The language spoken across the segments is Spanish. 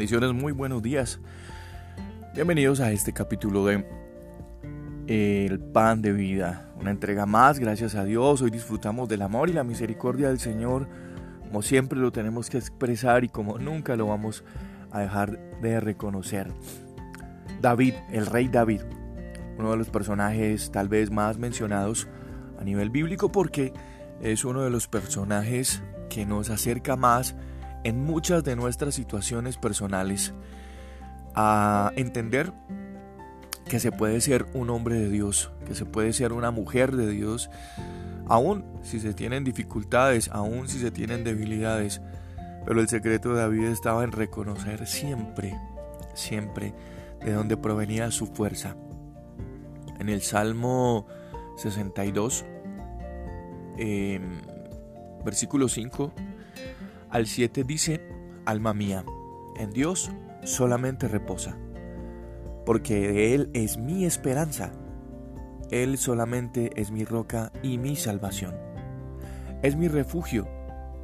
Muy buenos días. Bienvenidos a este capítulo de El pan de vida. Una entrega más, gracias a Dios. Hoy disfrutamos del amor y la misericordia del Señor. Como siempre lo tenemos que expresar y como nunca lo vamos a dejar de reconocer. David, el rey David, uno de los personajes tal vez más mencionados a nivel bíblico porque es uno de los personajes que nos acerca más en muchas de nuestras situaciones personales a entender que se puede ser un hombre de Dios, que se puede ser una mujer de Dios, aún si se tienen dificultades, aún si se tienen debilidades. Pero el secreto de David estaba en reconocer siempre, siempre de dónde provenía su fuerza. En el Salmo 62, eh, versículo 5, al 7 dice, Alma mía, en Dios solamente reposa, porque Él es mi esperanza. Él solamente es mi roca y mi salvación. Es mi refugio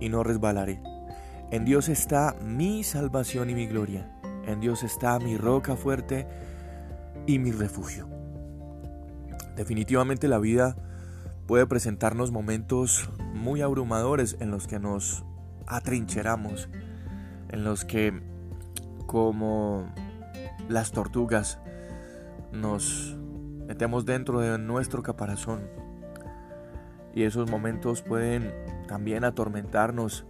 y no resbalaré. En Dios está mi salvación y mi gloria. En Dios está mi roca fuerte y mi refugio. Definitivamente la vida puede presentarnos momentos muy abrumadores en los que nos atrincheramos, en los que como las tortugas nos metemos dentro de nuestro caparazón y esos momentos pueden también atormentarnos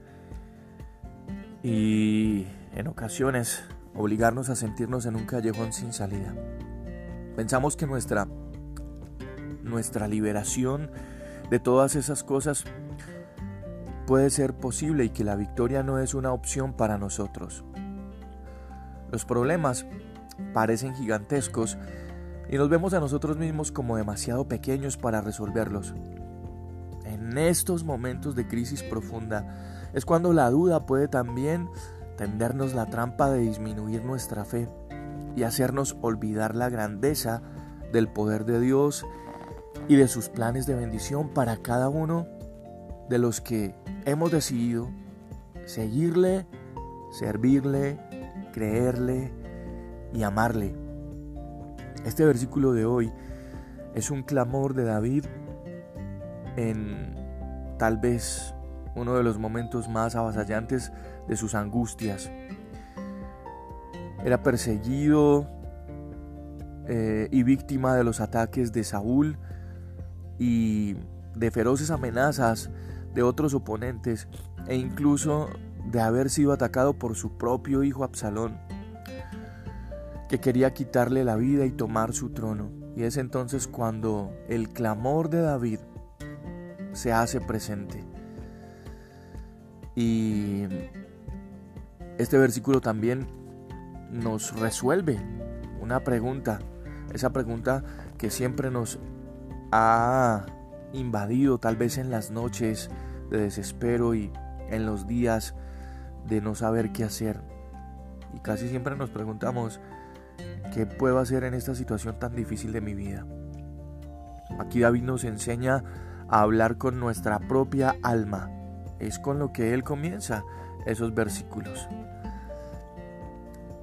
y en ocasiones obligarnos a sentirnos en un callejón sin salida. Pensamos que nuestra nuestra liberación de todas esas cosas puede ser posible y que la victoria no es una opción para nosotros. Los problemas parecen gigantescos y nos vemos a nosotros mismos como demasiado pequeños para resolverlos. En estos momentos de crisis profunda es cuando la duda puede también tendernos la trampa de disminuir nuestra fe y hacernos olvidar la grandeza del poder de Dios y de sus planes de bendición para cada uno de los que hemos decidido seguirle, servirle, creerle y amarle. Este versículo de hoy es un clamor de David en tal vez uno de los momentos más avasallantes de sus angustias. Era perseguido eh, y víctima de los ataques de Saúl y de feroces amenazas de otros oponentes e incluso de haber sido atacado por su propio hijo Absalón, que quería quitarle la vida y tomar su trono. Y es entonces cuando el clamor de David se hace presente. Y este versículo también nos resuelve una pregunta, esa pregunta que siempre nos ha invadido tal vez en las noches de desespero y en los días de no saber qué hacer. Y casi siempre nos preguntamos, ¿qué puedo hacer en esta situación tan difícil de mi vida? Aquí David nos enseña a hablar con nuestra propia alma. Es con lo que él comienza esos versículos.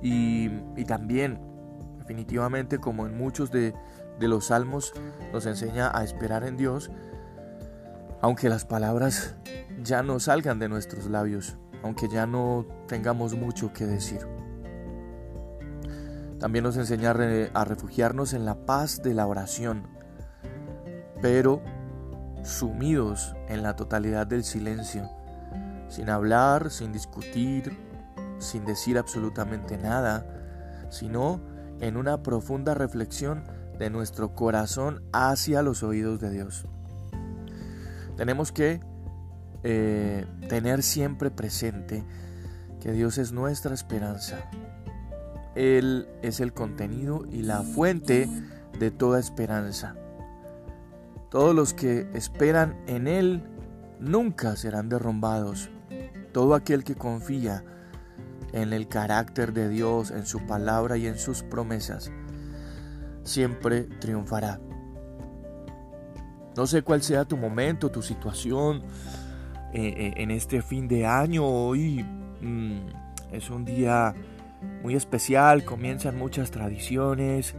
Y, y también, definitivamente, como en muchos de, de los salmos, nos enseña a esperar en Dios, aunque las palabras ya no salgan de nuestros labios, aunque ya no tengamos mucho que decir. También nos enseña a refugiarnos en la paz de la oración, pero sumidos en la totalidad del silencio, sin hablar, sin discutir, sin decir absolutamente nada, sino en una profunda reflexión de nuestro corazón hacia los oídos de Dios. Tenemos que eh, tener siempre presente que Dios es nuestra esperanza. Él es el contenido y la fuente de toda esperanza. Todos los que esperan en Él nunca serán derrumbados. Todo aquel que confía en el carácter de Dios, en su palabra y en sus promesas, siempre triunfará. No sé cuál sea tu momento, tu situación eh, eh, en este fin de año. Hoy mm, es un día muy especial, comienzan muchas tradiciones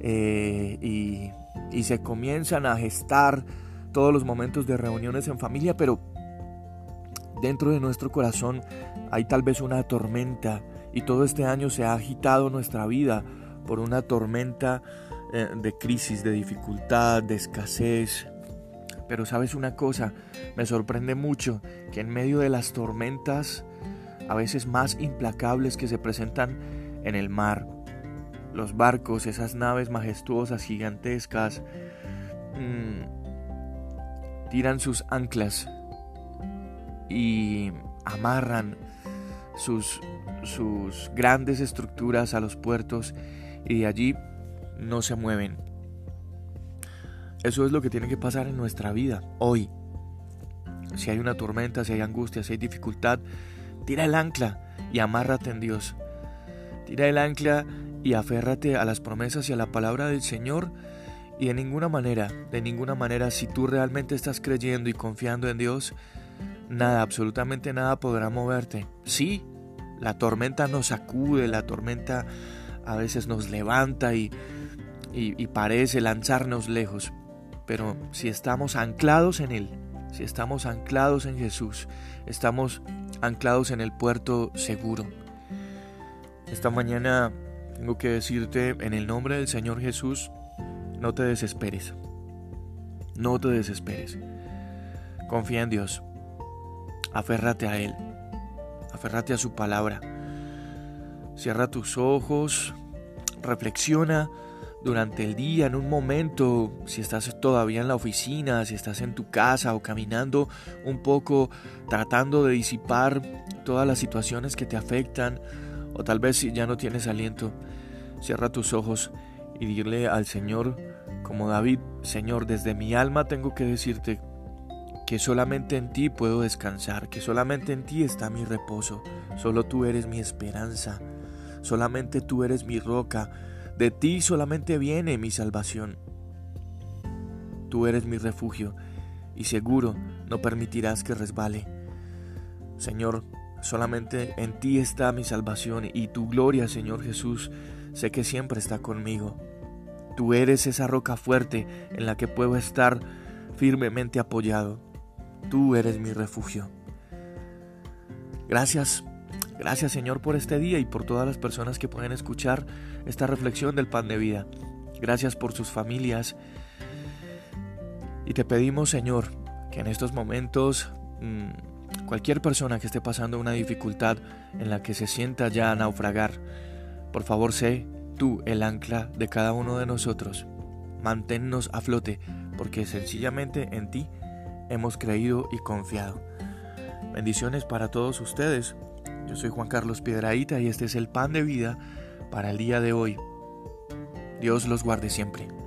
eh, y, y se comienzan a gestar todos los momentos de reuniones en familia, pero dentro de nuestro corazón hay tal vez una tormenta y todo este año se ha agitado nuestra vida por una tormenta eh, de crisis, de dificultad, de escasez. Pero sabes una cosa, me sorprende mucho que en medio de las tormentas, a veces más implacables que se presentan en el mar, los barcos, esas naves majestuosas, gigantescas, mmm, tiran sus anclas y amarran sus, sus grandes estructuras a los puertos y de allí no se mueven. Eso es lo que tiene que pasar en nuestra vida hoy. Si hay una tormenta, si hay angustia, si hay dificultad, tira el ancla y amárrate en Dios. Tira el ancla y aférrate a las promesas y a la palabra del Señor. Y de ninguna manera, de ninguna manera, si tú realmente estás creyendo y confiando en Dios, nada, absolutamente nada podrá moverte. Sí, la tormenta nos sacude, la tormenta a veces nos levanta y, y, parece lanzarnos lejos. Pero si estamos anclados en Él, si estamos anclados en Jesús, estamos anclados en el puerto seguro. Esta mañana tengo que decirte en el nombre del Señor Jesús, no te desesperes. No te desesperes. Confía en Dios. Aférrate a Él. Aférrate a su palabra. Cierra tus ojos, reflexiona durante el día, en un momento, si estás todavía en la oficina, si estás en tu casa o caminando un poco tratando de disipar todas las situaciones que te afectan, o tal vez si ya no tienes aliento, cierra tus ojos y dile al Señor, como David, Señor, desde mi alma tengo que decirte que solamente en ti puedo descansar, que solamente en ti está mi reposo, solo tú eres mi esperanza. Solamente tú eres mi roca, de ti solamente viene mi salvación. Tú eres mi refugio, y seguro no permitirás que resbale. Señor, solamente en ti está mi salvación, y tu gloria, Señor Jesús, sé que siempre está conmigo. Tú eres esa roca fuerte en la que puedo estar firmemente apoyado. Tú eres mi refugio. Gracias Gracias Señor por este día y por todas las personas que pueden escuchar esta reflexión del pan de vida. Gracias por sus familias. Y te pedimos Señor que en estos momentos mm, cualquier persona que esté pasando una dificultad en la que se sienta ya a naufragar, por favor sé tú el ancla de cada uno de nosotros. Manténnos a flote porque sencillamente en ti hemos creído y confiado. Bendiciones para todos ustedes. Yo soy Juan Carlos Piedraíta y este es el pan de vida para el día de hoy. Dios los guarde siempre.